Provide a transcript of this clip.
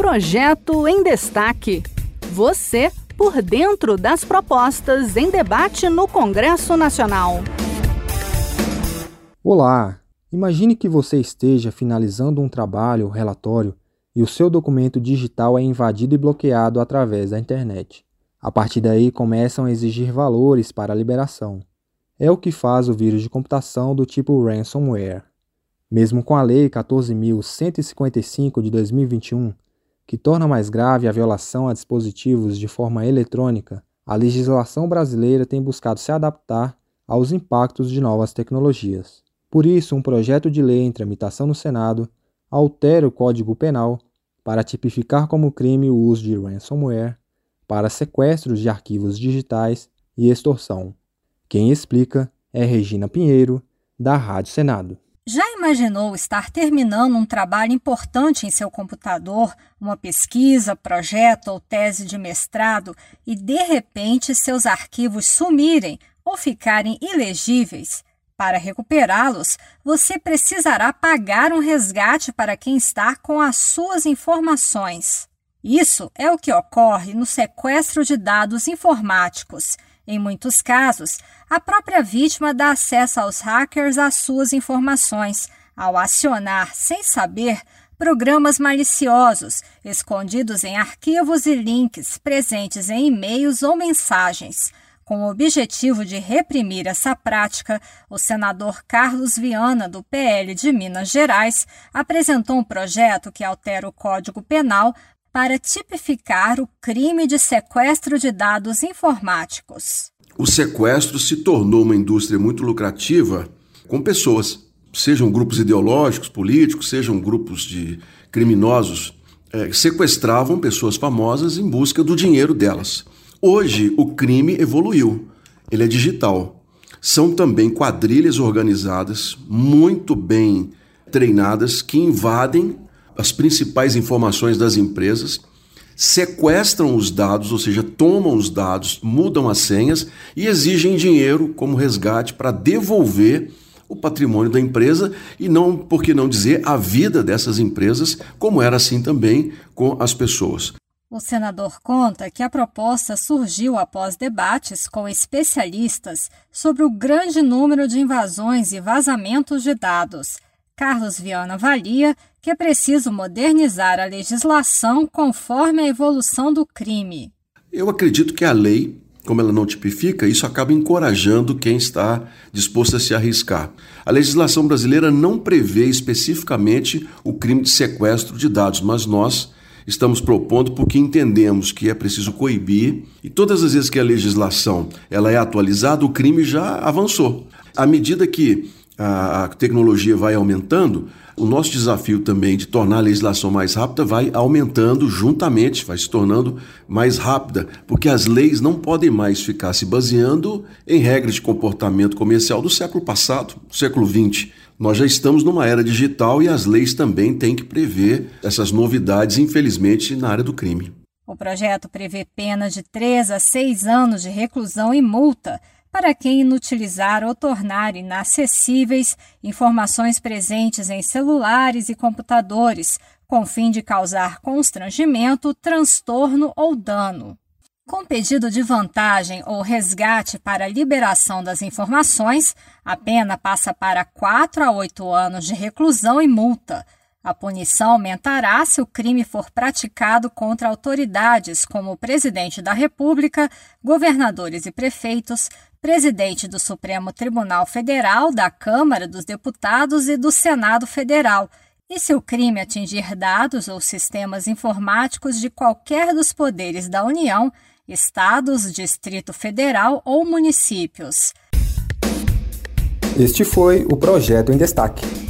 Projeto em Destaque. Você por dentro das propostas em debate no Congresso Nacional. Olá! Imagine que você esteja finalizando um trabalho ou relatório e o seu documento digital é invadido e bloqueado através da internet. A partir daí começam a exigir valores para a liberação. É o que faz o vírus de computação do tipo ransomware. Mesmo com a Lei 14.155 de 2021, que torna mais grave a violação a dispositivos de forma eletrônica, a legislação brasileira tem buscado se adaptar aos impactos de novas tecnologias. Por isso, um projeto de lei em tramitação no Senado altera o Código Penal para tipificar como crime o uso de ransomware para sequestros de arquivos digitais e extorsão. Quem explica é Regina Pinheiro, da Rádio Senado. Imaginou estar terminando um trabalho importante em seu computador, uma pesquisa, projeto ou tese de mestrado, e de repente seus arquivos sumirem ou ficarem ilegíveis? Para recuperá-los, você precisará pagar um resgate para quem está com as suas informações. Isso é o que ocorre no sequestro de dados informáticos. Em muitos casos, a própria vítima dá acesso aos hackers às suas informações, ao acionar, sem saber, programas maliciosos, escondidos em arquivos e links presentes em e-mails ou mensagens. Com o objetivo de reprimir essa prática, o senador Carlos Viana, do PL de Minas Gerais, apresentou um projeto que altera o Código Penal para tipificar o crime de sequestro de dados informáticos. O sequestro se tornou uma indústria muito lucrativa com pessoas, sejam grupos ideológicos, políticos, sejam grupos de criminosos, é, sequestravam pessoas famosas em busca do dinheiro delas. Hoje o crime evoluiu, ele é digital. São também quadrilhas organizadas, muito bem treinadas, que invadem as principais informações das empresas, sequestram os dados, ou seja, tomam os dados, mudam as senhas e exigem dinheiro como resgate para devolver o patrimônio da empresa e não, por que não dizer, a vida dessas empresas, como era assim também com as pessoas. O senador conta que a proposta surgiu após debates com especialistas sobre o grande número de invasões e vazamentos de dados. Carlos Viana avalia que é preciso modernizar a legislação conforme a evolução do crime. Eu acredito que a lei, como ela não tipifica, isso acaba encorajando quem está disposto a se arriscar. A legislação brasileira não prevê especificamente o crime de sequestro de dados, mas nós estamos propondo porque entendemos que é preciso coibir e todas as vezes que a legislação ela é atualizada, o crime já avançou. À medida que a tecnologia vai aumentando, o nosso desafio também de tornar a legislação mais rápida vai aumentando juntamente, vai se tornando mais rápida, porque as leis não podem mais ficar se baseando em regras de comportamento comercial do século passado, século XX. Nós já estamos numa era digital e as leis também têm que prever essas novidades, infelizmente, na área do crime. O projeto prevê pena de 3 a 6 anos de reclusão e multa para quem inutilizar ou tornar inacessíveis informações presentes em celulares e computadores, com fim de causar constrangimento, transtorno ou dano. Com pedido de vantagem ou resgate para liberação das informações, a pena passa para 4 a 8 anos de reclusão e multa. A punição aumentará se o crime for praticado contra autoridades como o presidente da República, governadores e prefeitos, presidente do Supremo Tribunal Federal, da Câmara dos Deputados e do Senado Federal, e se o crime atingir dados ou sistemas informáticos de qualquer dos poderes da União, estados, Distrito Federal ou municípios. Este foi o projeto em destaque.